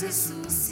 Jesus